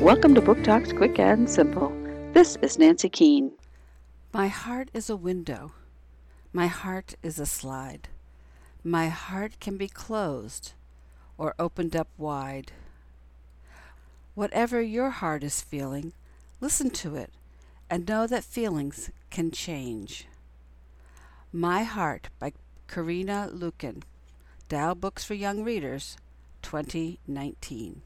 Welcome to Book Talks Quick and Simple. This is Nancy Keane. My heart is a window. My heart is a slide. My heart can be closed or opened up wide. Whatever your heart is feeling, listen to it and know that feelings can change. My Heart by Corinna Luyken. Dial Books for Young Readers, 2019.